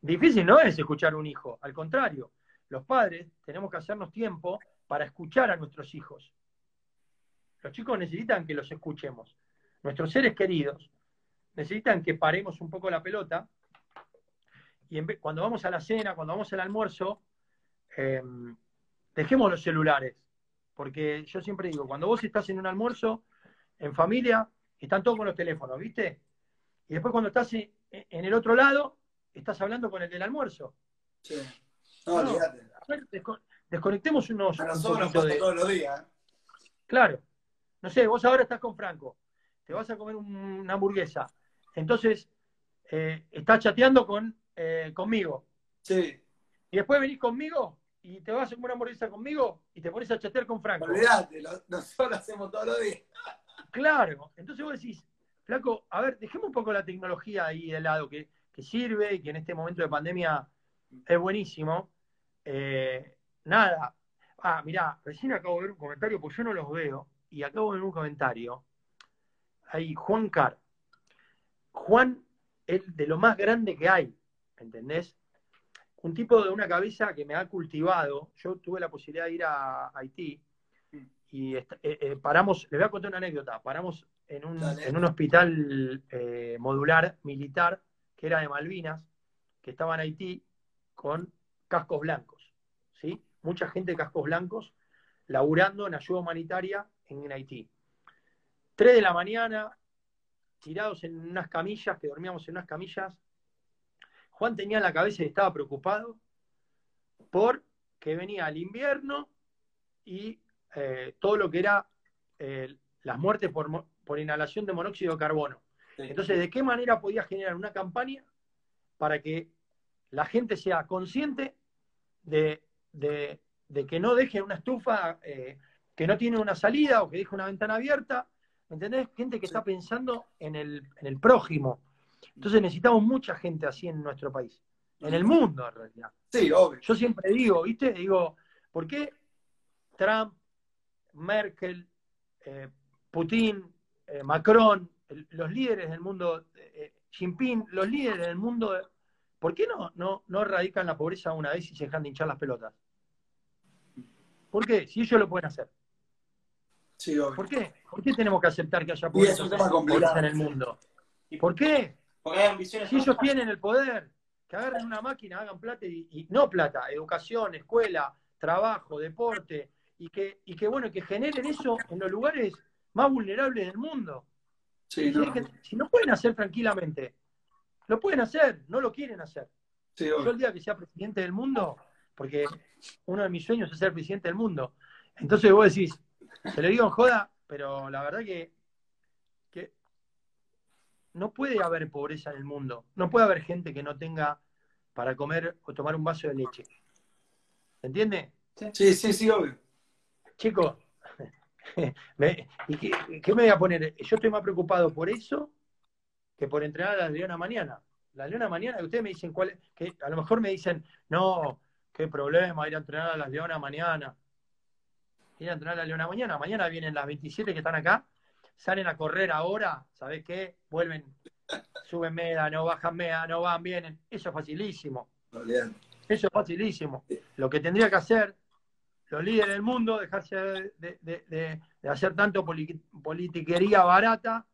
Difícil no es escuchar a un hijo, al contrario, los padres tenemos que hacernos tiempo para escuchar a nuestros hijos. Los chicos necesitan que los escuchemos. Nuestros seres queridos necesitan que paremos un poco la pelota y en vez- cuando vamos a la cena, cuando vamos al almuerzo, eh, dejemos los celulares. Porque yo siempre digo, cuando vos estás en un almuerzo, en familia, están todos con los teléfonos, ¿viste? Y después cuando estás en en el otro lado, estás hablando con el del almuerzo. Sí. No, No. desco- desconectemos unos A nosotros de. todos los días. ¿eh? Claro. No sé, vos ahora estás con Franco, te vas a comer un- una hamburguesa. Entonces, eh, estás chateando con, eh, conmigo. Sí. Y después venís conmigo y te vas a una hamburguesa conmigo y te pones a chatear con Franco. Olvídate, nosotros lo hacemos todos los días. Claro. Entonces vos decís, flaco, a ver, dejemos un poco la tecnología ahí de lado, que, que sirve y que en este momento de pandemia es buenísimo. Eh, nada. Ah, mirá, recién acabo de ver un comentario, pues yo no los veo, y acabo de ver un comentario. Ahí, Juan Car. Juan es de lo más grande que hay, ¿entendés? Un tipo de una cabeza que me ha cultivado. Yo tuve la posibilidad de ir a Haití y eh, eh, paramos, les voy a contar una anécdota, paramos en un, en un hospital eh, modular militar que era de Malvinas, que estaba en Haití con cascos blancos, ¿sí? Mucha gente de cascos blancos laburando en ayuda humanitaria en Haití. Tres de la mañana, tirados en unas camillas, que dormíamos en unas camillas. Juan tenía en la cabeza y estaba preocupado por que venía el invierno y eh, todo lo que era eh, las muertes por, por inhalación de monóxido de carbono. Entonces, ¿de qué manera podía generar una campaña para que la gente sea consciente de, de- de que no deje una estufa eh, que no tiene una salida o que deje una ventana abierta? ¿Entendés? Gente que Sí. está pensando en el, en el prójimo. Entonces necesitamos mucha gente así en nuestro país, en el mundo en realidad. Sí, obvio. Yo siempre digo, ¿viste? Digo, ¿por qué Trump, Merkel, eh, Putin, eh, Macron, el- los líderes del mundo, eh, Jinping, los líderes del mundo, ¿por qué no, no, no erradican la pobreza una vez y se dejan de hinchar las pelotas? ¿Por qué? Si ellos lo pueden hacer. Sí, obvio. ¿Por qué? ¿Por qué tenemos que aceptar que haya Y es pobreza, un tema complicado. pobreza en el mundo? Y- ¿Por qué? Porque hay ambiciones. Si ellos tienen el poder, que agarren una máquina, hagan plata y, y- no plata, educación, escuela, trabajo, deporte, y que, y que bueno, que generen eso en los lugares más vulnerables del mundo. Sí, Si, no. es que- si no pueden hacer tranquilamente, lo pueden hacer, no lo quieren hacer. Sí, Yo el día que sea presidente del mundo, porque uno de mis sueños es ser presidente del mundo. Entonces vos decís, te lo digo en joda, pero la verdad que no puede haber pobreza en el mundo. No puede haber gente que no tenga para comer o tomar un vaso de leche. ¿Se entiende? Sí, sí, sí, obvio. Chicos, me- ¿y qué, qué me voy a poner? Yo estoy más preocupado por eso que por entrenar a la Leona mañana. La Leona mañana, que ustedes me dicen cuál es, que a lo mejor me dicen, no, qué problema ir a entrenar a las Leonas mañana. Ir a entrenar a la Leona mañana. Mañana vienen las 27 que están acá, salen a correr ahora, ¿sabés qué? Vuelven, suben meda, no bajan meda, no van, vienen. Eso es facilísimo. Eso es facilísimo. Lo que tendría que hacer los líderes del mundo, dejarse de, de- de- de hacer tanto poli- politiquería barata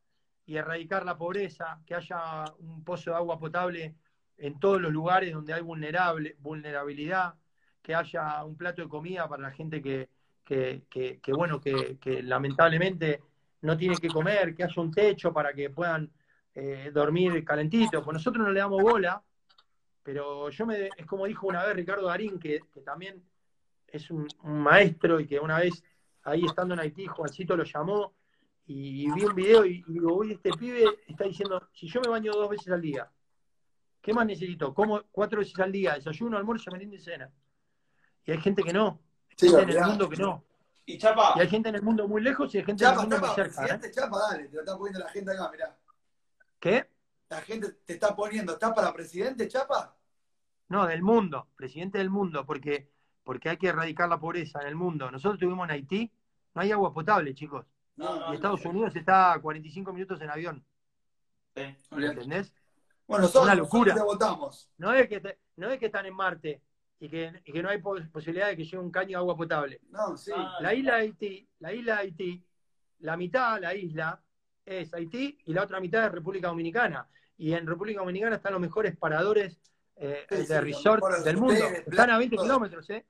y erradicar la pobreza, que haya un pozo de agua potable en todos los lugares donde hay vulnerable, vulnerabilidad, que haya un plato de comida para la gente que, que- que- que, bueno, que, que lamentablemente no tiene que comer, que haya un techo para que puedan eh, dormir calentitos. Pues nosotros no le damos bola, pero yo me, es como dijo una vez Ricardo Darín, que, que también es un, un maestro y que una vez ahí estando en Haití, Juancito lo llamó y vi un video y, y digo, uy, este pibe está diciendo, si yo me baño dos veces al día, ¿qué más necesito? Como cuatro veces al día, desayuno, almuerzo, merienda y cena. Y hay gente que no, Sí, hay gente en el mundo que no. Y Chapa, Y hay gente en el mundo muy lejos y hay gente en el Chapa, mundo muy Chapa, cerca. ¿eh? presidente, Chapa, dale, te lo está poniendo la gente acá, mirá. ¿Qué? La gente te está poniendo, ¿está para presidente, Chapa? No, del mundo, presidente del mundo, porque, porque hay que erradicar la pobreza en el mundo. Nosotros tuvimos en Haití, no hay agua potable, chicos. no, no, Y Estados Unidos está a 45 minutos en avión, sí. ¿entendés? Bueno, nosotros, Una locura. nosotros te votamos. No es que, te- no es que están en Marte y que, y que no hay pos- posibilidad de que llegue un caño de agua potable. No, sí. Ah, La isla de Haití, la isla de Haití, la mitad de la isla es Haití y la otra mitad es República Dominicana. Y en República Dominicana están los mejores paradores eh, Sí, sí, de los resort del mundo. Están a 20 todo. kilómetros, ¿eh?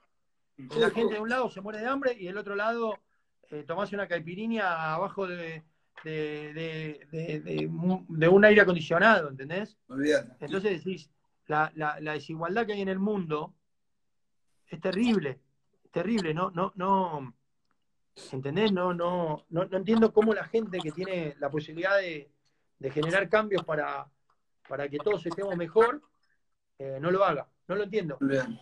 Sí, La gente de un lado se muere de hambre y del otro lado eh, tomás una caipirinha abajo de, de, de- de- de un- de un aire acondicionado, ¿entendés? Olvídate. Entonces decís, la, la- la desigualdad que hay en el mundo es terrible, es terrible, no, no, no, ¿entendés? No, no, no, no entiendo cómo la gente que tiene la posibilidad de, de generar cambios para, para que todos estemos mejor, eh, no lo haga, no lo entiendo.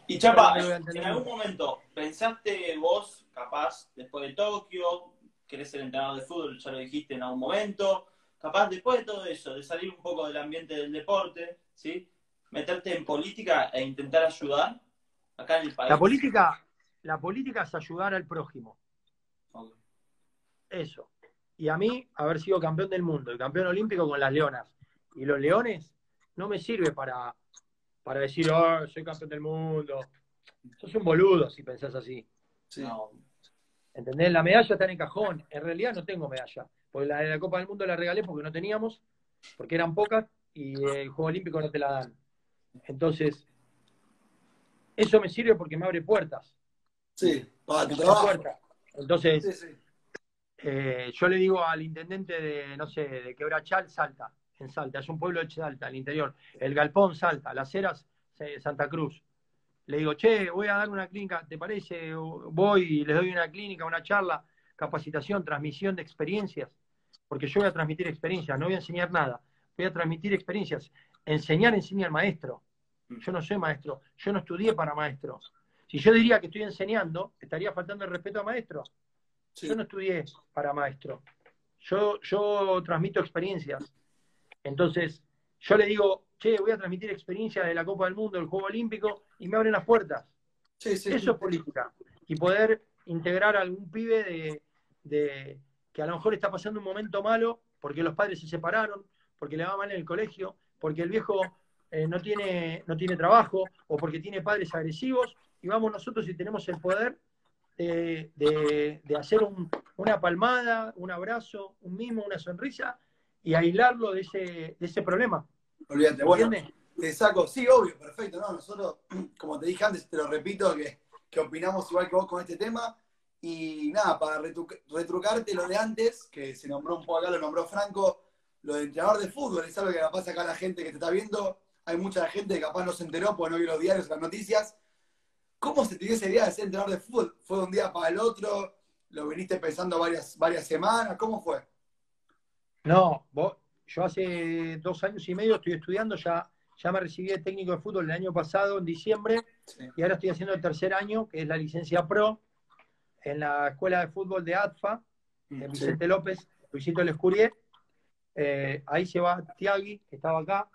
Y Chapa, No en algún momento, ¿pensaste vos, capaz, después de Tokio, querés ser entrenador de fútbol, ya lo dijiste en algún momento, capaz después de todo eso, de salir un poco del ambiente del deporte, ¿sí? Meterte en política e intentar ayudar acá en el país? La política, la política es ayudar al prójimo. Eso. Y a mí, haber sido campeón del mundo y campeón olímpico con las leonas y los leones, no me sirve para, para decir, oh, soy campeón del mundo. Sos un boludo si pensás así. Sí. No, ¿Entendés? La medalla está en el cajón. En realidad no tengo medalla. Porque la de la Copa del Mundo la regalé porque no teníamos, porque eran pocas y el Juego Olímpico no te la dan. Entonces, eso me sirve porque me abre puertas. Sí, para puertas. Entonces, Sí, sí. Eh, yo le digo al intendente de, no sé, de Quebrachal, Salta, en Salta, es un pueblo de Salta, al interior. El Galpón, Salta, Las Heras, eh, Santa Cruz. Le digo, che, voy a dar una clínica, ¿te parece? Voy y les doy una clínica, una charla, capacitación, transmisión de experiencias, porque yo voy a transmitir experiencias, no voy a enseñar nada, voy a transmitir experiencias. Enseñar enseña al maestro. Yo no soy maestro, yo no estudié para maestro. Si yo diría que estoy enseñando, estaría faltando el respeto a maestro. Sí. Yo no estudié para maestro. Yo, yo transmito experiencias. Entonces, yo le digo, che, voy a transmitir experiencias de la Copa del Mundo, del Juego Olímpico, y me abren las puertas. Sí, sí, Eso es política. Y poder integrar a algún pibe de, de- que a lo mejor está pasando un momento malo porque los padres se separaron, porque le va mal en el colegio, porque el viejo eh, no, tiene, no tiene trabajo o porque tiene padres agresivos, y vamos nosotros y tenemos el poder de, de- de hacer un, una palmada, un abrazo, un mimo, una sonrisa y aislarlo de ese, de ese problema. Olvídate, bueno, te saco, sí, obvio, perfecto, no, nosotros, como te dije antes, te lo repito, que, que opinamos igual que vos con este tema, y nada, para retru- retrucarte lo de antes, que se nombró un poco acá, lo nombró Franco, lo de entrenador de fútbol, es algo que capaz acá la gente que te está viendo, hay mucha gente que capaz no se enteró porque no vio los diarios, las noticias. ¿Cómo se te dio esa idea de ser entrenador de fútbol? ¿Fue de un día para el otro? ¿Lo viniste pensando varias, varias semanas? ¿Cómo fue? No, vos, yo hace dos años y medio estoy estudiando, ya, ya me recibí de técnico de fútbol el año pasado, en diciembre, Sí. y ahora estoy haciendo el tercer año, que es la licencia pro, en la Escuela de Fútbol de ATFA, de Vicente López, Luisito Lescurie. Eh, ahí se va Tiagui, que estaba acá,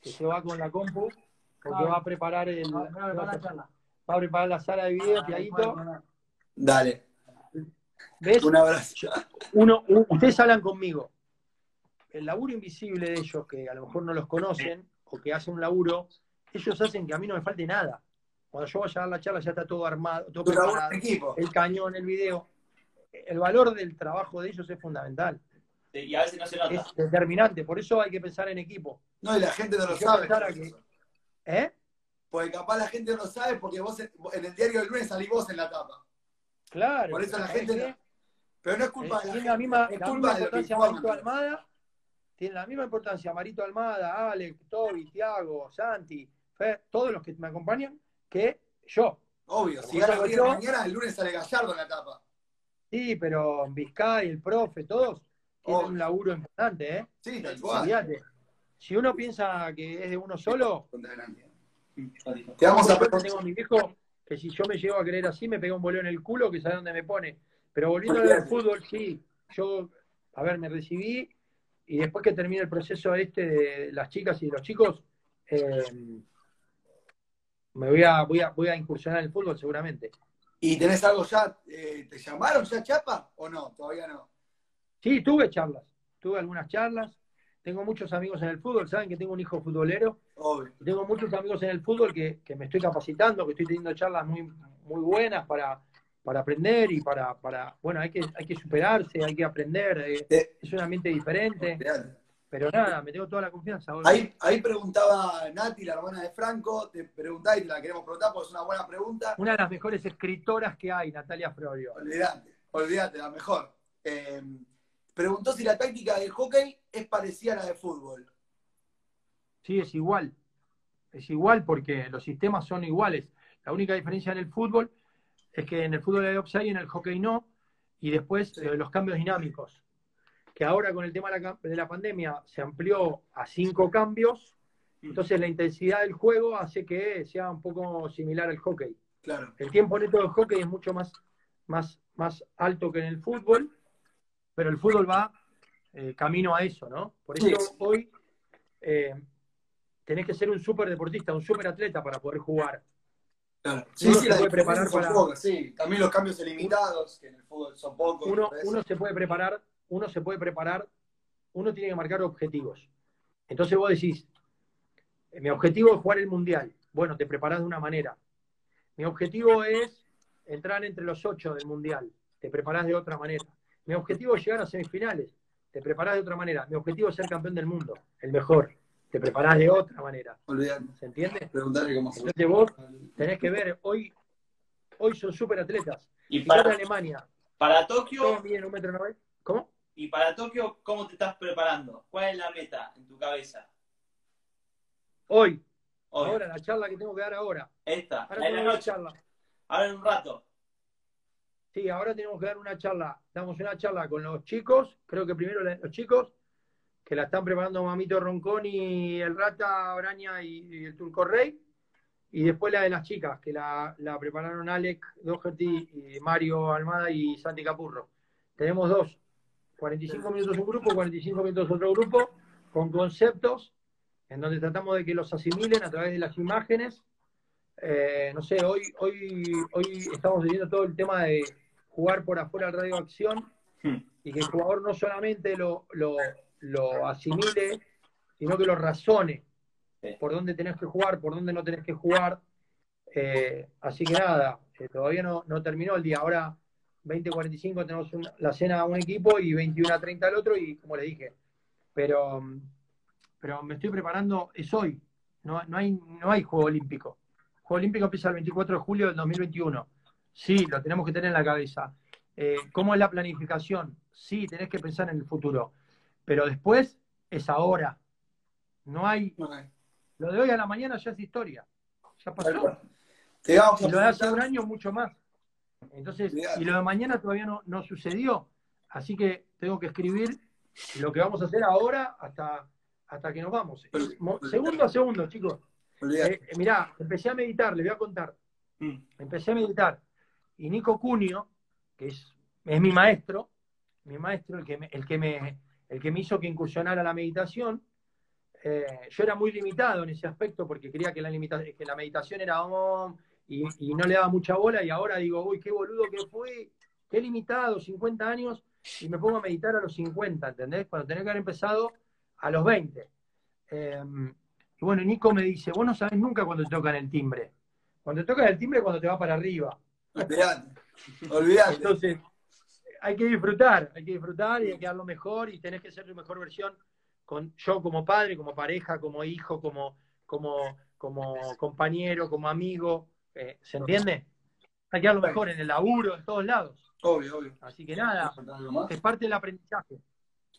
que se va con la compu, porque va a preparar el, Ah, la va a preparar la sala de video, Tiaguito. Dale, ¿Ves? un abrazo. Uno, ustedes hablan conmigo. El laburo invisible de ellos, que a lo mejor no los conocen, o que hacen un laburo, ellos hacen que a mí no me falte nada. Cuando yo vaya a dar la charla ya está todo armado, todo preparado, el cañón, el video. El valor del trabajo de ellos es fundamental, Y a veces no se nota. es determinante, por eso hay que pensar en equipo. No, y la gente no lo sabe. ¿Eh? Porque capaz la gente no lo sabe porque vos en, en el diario del lunes salís vos en la tapa. Claro. Por eso la ¿sabés gente no- Pero no es culpa Eh, de la tiene gente. la misma, es la culpa misma importancia. Marito Almada, tiene la misma importancia Marito Almada, Alex, Toby, Tiago, Santi, Fer, todos los que me acompañan, que yo. Obvio, si gana yo- mañana, el lunes sale Gallardo en la tapa. Sí, pero Vizcay, el profe, todos tienen Obvio. un laburo importante, ¿eh? Sí, tal cual. Si uno piensa que es de uno solo, Te vamos a tengo a mi viejo que si yo me llego a creer así, me pega un boleo en el culo que sabe dónde me pone. Pero volviendo al fútbol, sí. Yo, a ver, me recibí y después que termine el proceso este de las chicas y de los chicos, eh, me voy a, voy a, voy a incursionar en el fútbol seguramente. ¿Y tenés algo ya? eh, ¿Te llamaron ya, Chapa? ¿O no? Todavía no. Sí, tuve charlas, tuve algunas charlas. Tengo muchos amigos en el fútbol, saben que tengo un hijo futbolero. Obvio. Tengo muchos amigos en el fútbol que, que me estoy capacitando, que estoy teniendo charlas muy, muy buenas para, para aprender y para, para, bueno, hay que, hay que superarse, hay que aprender, eh, Eh, es un ambiente diferente, pero nada, me tengo toda la confianza. ahora. Ahí, ahí preguntaba Nati, la hermana de Franco, te preguntaba y te la queremos preguntar porque es una buena pregunta. Una de las mejores escritoras que hay, Natalia Florio. Olvídate, olvídate, la mejor. Eh, preguntó si la táctica del hockey es parecida a la de fútbol. Sí, es igual. Es igual porque los sistemas son iguales. La única diferencia en el fútbol es que en el fútbol hay offside y en el hockey no. Y después Sí. eh, los cambios dinámicos. Que ahora con el tema de la, de la pandemia se amplió a cinco cambios. Entonces la intensidad del juego hace que sea un poco similar al hockey. Claro. El tiempo neto del hockey es mucho más, más, más alto que en el fútbol, pero el fútbol va eh, camino a eso, ¿no? Por eso Sí. hoy eh, tenés que ser un súper deportista, un súper atleta para poder jugar. claro. Uno se las puede preparar para- pocas, sí. También los cambios ilimitados, que en el fútbol son pocos. Uno, uno se puede preparar, uno se puede preparar, uno tiene que marcar objetivos. Entonces vos decís, eh, mi objetivo es jugar el mundial. Bueno, te preparás de una manera. Mi objetivo es entrar entre los ocho del mundial. Te preparás de otra manera. Mi objetivo es llegar a semifinales. Te preparás de otra manera. Mi objetivo es ser campeón del mundo, el mejor. Te preparás de otra manera. Olvídate. ¿Se entiende? Preguntarle cómo fue. Entonces vos tenés que ver, hoy, hoy son súper atletas. Y para, Alemania. para Tokio, un metro noventa. ¿Cómo? y para Tokio, ¿cómo te estás preparando? ¿Cuál es la meta en tu cabeza? Hoy, Hoy. ahora, la charla que tengo que dar ahora. Esta, Ahora de la noche. charla. Ahora en un rato. Sí, ahora tenemos que dar una charla. Damos una charla con los chicos, creo que primero los chicos, que la están preparando Mamito Ronconi, el Rata, Braña y, y el Turco Rey. Y después la de las chicas, que la, la prepararon Alec Doherty, Mario Almada y Santi Capurro. Tenemos dos, 45 minutos un grupo, 45 minutos otro grupo, con conceptos en donde tratamos de que los asimilen a través de las imágenes. Eh, no sé, hoy, hoy, hoy estamos viviendo todo el tema de jugar por afuera del radio acción Hmm. y que el jugador no solamente lo, lo, lo asimile, sino que lo razone por dónde tenés que jugar, por dónde no tenés que jugar. Eh, así que nada, eh, todavía no, no terminó el día. Ahora 20.45 tenemos un- la cena a un equipo y 21.30 al otro, y como le dije. Pero, pero me estoy preparando, es hoy. No, no, hay, no hay Juego Olímpico. Juego Olímpico empieza el 24 de julio del 2021. Sí, lo tenemos que tener en la cabeza. Eh, ¿Cómo es la planificación? Sí, tenés que pensar en el futuro. Pero después es ahora. No hay. Lo de hoy a la mañana ya es historia. Ya pasó. A Y lo de hace un año mucho más. Entonces, y lo de mañana todavía no, no sucedió. Así que tengo que escribir lo que vamos a hacer ahora hasta, hasta que nos vamos. Segundo a segundo, chicos. Eh, eh, mirá, empecé a meditar, les voy a contar. Mm. Empecé a meditar. Y Nico Cunio, que es, es mi maestro, mi maestro, el que me, el que me, el que me hizo que incursionara la meditación, eh, yo era muy limitado en ese aspecto porque creía que la, limita- que la meditación era om, y, no le daba mucha bola y ahora digo, uy, qué boludo que fui, qué limitado, 50 años, y me pongo a meditar a los 50, ¿entendés? Cuando tenía que haber empezado a los 20. Eh, y bueno, Nico me dice, vos no sabés nunca cuando te tocan el timbre. Cuando te tocan el timbre cuando te va para arriba. Olvidate. Olvidate. Entonces, hay que disfrutar, hay que disfrutar y hay que dar lo mejor y tenés que ser tu mejor versión con yo como padre, como pareja, como hijo, como, como, como compañero, como amigo. eh, ¿Se entiende? Hay que dar lo mejor en el laburo, en todos lados. Obvio, obvio. Así que nada, es parte del aprendizaje.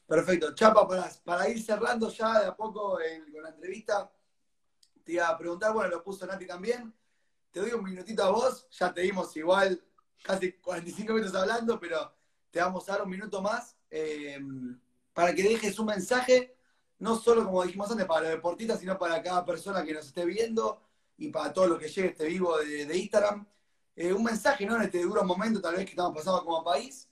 Perfecto. Chapa, para, para ir cerrando ya de a poco eh, con la entrevista, te iba a preguntar, bueno, lo puso Nati también. Te doy un minutito a vos, ya te dimos igual casi 45 minutos hablando, pero te vamos a dar un minuto más eh, para que dejes un mensaje, no solo como dijimos antes, para los deportistas, sino para cada persona que nos esté viendo y para todo lo que llegue este vivo de, de Instagram. Eh, un mensaje, ¿no? En este duro momento tal vez que estamos pasando como país.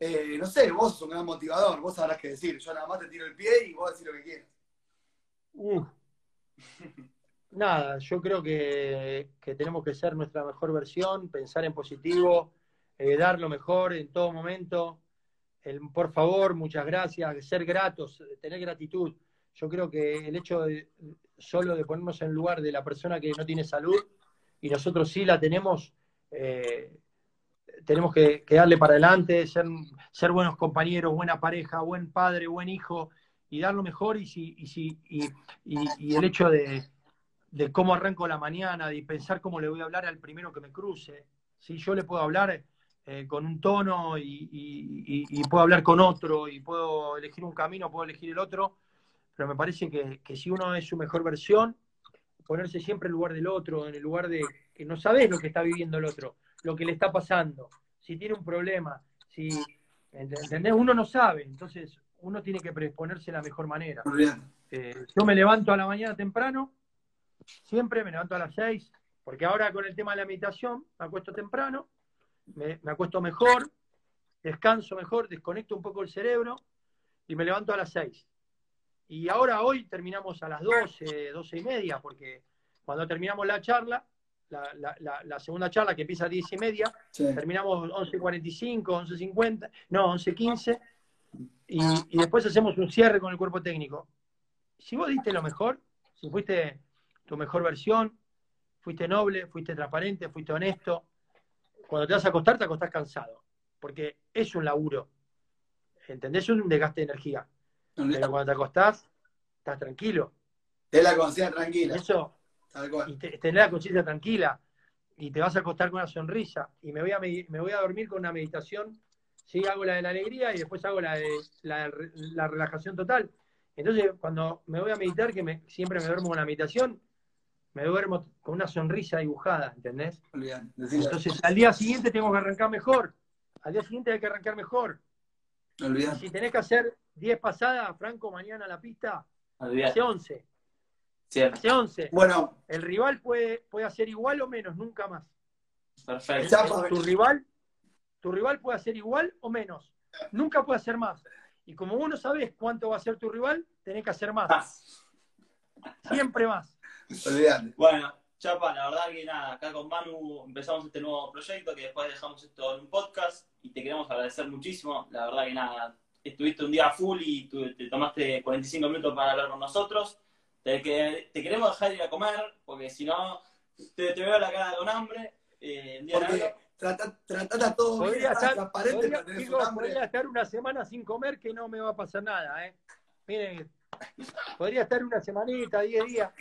Eh, no sé, vos sos un gran motivador, vos sabrás qué decir. Yo nada más te tiro el pie y vos decís lo que quieras. Uh. Nada, yo creo que, que tenemos que ser nuestra mejor versión, pensar en positivo, eh, dar lo mejor en todo momento. El, por favor, muchas gracias, ser gratos, tener gratitud. Yo creo que el hecho de solo de ponernos en lugar de la persona que no tiene salud y nosotros sí la tenemos, eh, tenemos que, que darle para adelante, ser, ser buenos compañeros, buena pareja, buen padre, buen hijo y dar lo mejor y, si, y, si, y, y, y el hecho de, de, cómo arranco la mañana, de pensar cómo le voy a hablar al primero que me cruce. ¿sí? Yo le puedo hablar eh, con un tono y, y, y, puedo hablar con otro y puedo elegir un camino, puedo elegir el otro, pero me parece que, que si uno es su mejor versión, ponerse siempre en el lugar del otro, en el lugar de que no sabes lo que está viviendo el otro, lo que le está pasando, si tiene un problema, si, ¿entendés? Uno no sabe, entonces uno tiene que predisponerse de la mejor manera. Eh, yo me levanto a la mañana temprano, siempre me levanto a las 6, porque ahora con el tema de la meditación me acuesto temprano, me, me, acuesto mejor, descanso mejor, desconecto un poco el cerebro y me levanto a las 6. Y ahora hoy terminamos a las 12, 12 y media, porque cuando terminamos la charla, la, la, la, la segunda charla que empieza a 10 y media, sí. terminamos 11.45, 11.50, no, 11.15, y, y después hacemos un cierre con el cuerpo técnico. Si vos diste lo mejor, si fuiste tu mejor versión, fuiste noble, fuiste transparente, fuiste honesto, cuando te vas a acostar, te acostás cansado, porque es un laburo, ¿entendés? Es un desgaste de energía. Pero cuando te acostás, estás tranquilo. Es la conciencia tranquila. Eso, y te, tenés la conciencia tranquila, y te vas a acostar con una sonrisa, y me voy a, me voy a dormir con una meditación, sí, hago la de la alegría y después hago la de la, la relajación total. Entonces, cuando me voy a meditar, que me, siempre me duermo con la meditación, me duermo con una sonrisa dibujada, ¿entendés? Bien, Entonces, al día siguiente tengo que arrancar mejor. Al día siguiente hay que arrancar mejor. Olvidate. Si tenés que hacer 10 pasadas, Franco, mañana a la pista, Olvidate. hace 11. Cierto. Hace 11. Bueno. El rival puede, puede hacer igual o menos, nunca más. Perfecto. Tu rival, tu rival puede hacer igual o menos. Nunca puede hacer más. Y como vos no sabés cuánto va a ser tu rival, tenés que hacer más. más. Siempre más. Olvidate. Bueno, Chapa, la verdad que nada, acá con Manu empezamos este nuevo proyecto que después dejamos esto en un podcast y te queremos agradecer muchísimo. La verdad que nada, estuviste un día full y tú, te tomaste 45 minutos para hablar con nosotros. Te, que, te queremos dejar ir a comer porque si no, te, te, veo la cara con hambre. Eh, porque, trata, trata todo bien, Podría estar, transparente, podría- podría estar una semana sin comer que no me va a pasar nada, ¿eh? Miren, podría estar una semanita, 10 días.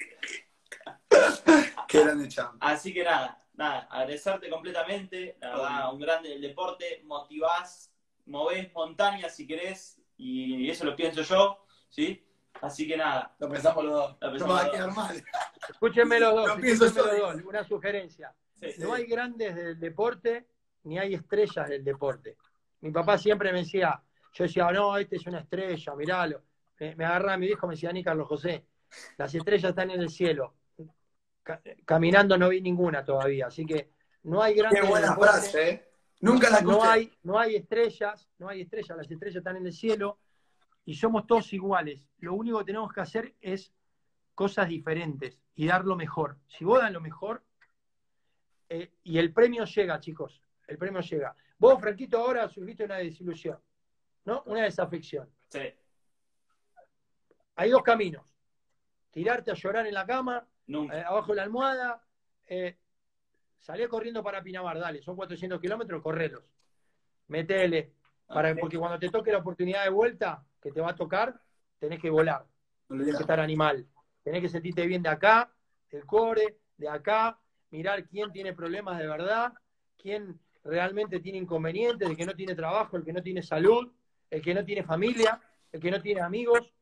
Qué grande champ. Así que nada, nada, agradecerte completamente, la verdad, Obvio. un grande del deporte, motivás, movés montañas si querés, y eso lo pienso yo, ¿sí? Así que nada, Lo pensamos los dos. Lo No pensamos va a quedar mal. Escúchenme los dos, Lo pienso escúchenme yo, los dos, una sugerencia. sí, No hay grandes del deporte, ni hay estrellas del deporte. Mi papá siempre me decía, yo decía, no, este es una estrella, miralo. Me, me agarraba mi viejo, me decía, ni Carlos José, las estrellas están en el cielo. Ca- caminando no vi ninguna todavía, así que no hay Qué grandes del buena frase, ¿eh? Nunca la escuché. no hay, no hay estrellas, no hay estrellas, las estrellas están en el cielo y somos todos iguales. Lo único que tenemos que hacer es cosas diferentes y dar lo mejor. Si vos das lo mejor, eh, y el premio llega, chicos, el premio llega. Vos, Franquito, ahora sufriste una desilusión, ¿no? Una desafección. sí, Hay dos caminos. Tirarte a llorar en la cama, nunca. eh, abajo de la almohada, eh, salí corriendo para Pinamar, dale, son 400 kilómetros, correlos. Metele, para, Ok. porque cuando te toque la oportunidad de vuelta que te va a tocar, tenés que volar, tenés que estar animal, tenés que sentirte bien de acá, del core, de acá, mirar quién tiene problemas de verdad, quién realmente tiene inconvenientes, el que no tiene trabajo, el que no tiene salud, el que no tiene familia, el que no tiene amigos.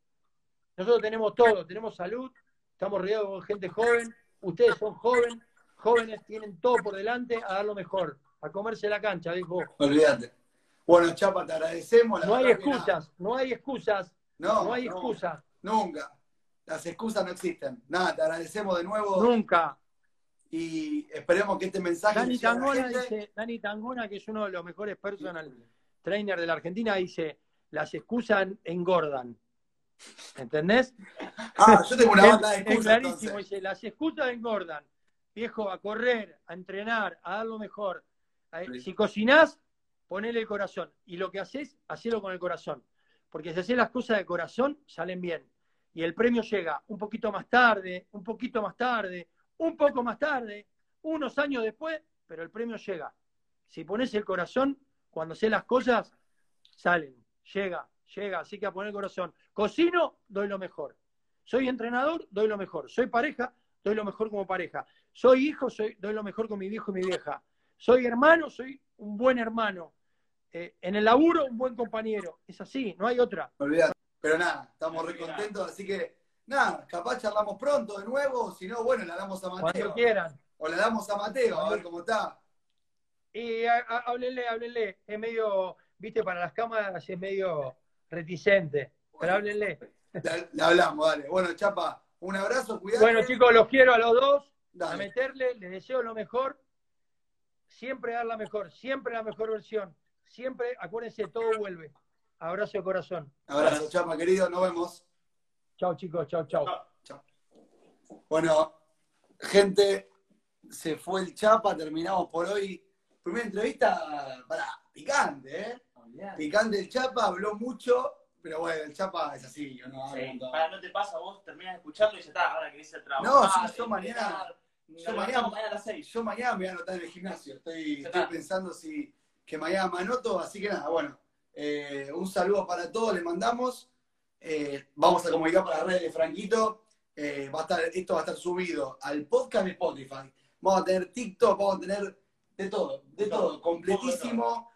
Nosotros tenemos todo, tenemos salud, estamos rodeados de gente joven, ustedes son jóvenes, jóvenes tienen todo por delante a dar lo mejor, a comerse la cancha, dijo. Olvídate. Bueno, Chapa, te agradecemos. la No hay excusas, no hay excusas, No, no hay no, excusas, Nunca. Las excusas no existen. Nada, te agradecemos de nuevo nunca. y esperemos que este mensaje Dani Tangona dice, Dani Tangona, que es uno de los mejores personal trainer de la Argentina, dice, las excusas engordan. ¿Entendés? Ah, yo tengo una Es- banda de es excusas. clarísimo, entonces. dice, las excusas engordan. Viejo, a correr, a entrenar, a dar lo mejor. A- Sí. Si cocinás, ponele el corazón. Y lo que haces, hacelo con el corazón. Porque si haces las cosas de corazón, salen bien. Y el premio llega un poquito más tarde, un poquito más tarde, un poco más tarde, unos años después, pero el premio llega. Si pones el corazón, cuando haces las cosas, salen, llega, llega, así que a poner el corazón. Cocino, doy lo mejor. Soy entrenador, doy lo mejor. Soy pareja, doy lo mejor como pareja. Soy hijo, soy, doy lo mejor con mi viejo y mi vieja. Soy hermano, soy un buen hermano. Eh, en el laburo, un buen compañero. Es así, no hay otra. Pero nada, estamos Así re que contentos, así que nada, capaz charlamos pronto de nuevo, si no, bueno, la damos a Cuando Mateo. quieran. O la damos a Mateo, a ver cómo está. Y háblenle, háblenle. Es medio, viste, para las cámaras es medio reticente. Pero háblenle. Le, hablamos, dale. Bueno, Chapa, un abrazo, cuidado. Bueno, chicos, los quiero a los dos. A meterle, les deseo lo mejor. Siempre dar la mejor, siempre la mejor versión. Siempre, acuérdense, todo vuelve. Abrazo de corazón. Abrazo, Chapa, querido, nos vemos. Chao, chicos, chao, chao. Bueno, gente, se fue el Chapa, terminamos por hoy. Primera entrevista para picante, ¿eh? Picante el Chapa, habló mucho, pero bueno, el Chapa es así, yo no Sí, para no te pasa, vos terminas de escucharlo y ya está, ahora querés ir a trabajar. No, yo mañana- yo mañana- mañana a las 6. Yo mañana me voy a anotar en el gimnasio, estoy, pensando si que mañana me anoto, así que nada, bueno, eh, un saludo para todos, le mandamos. Eh, vamos a comunicar para las redes de Franquito. Eh, va a estar, esto va a estar subido al podcast de Spotify. Vamos a tener TikTok, vamos a tener de todo, de De todo, todo, completísimo.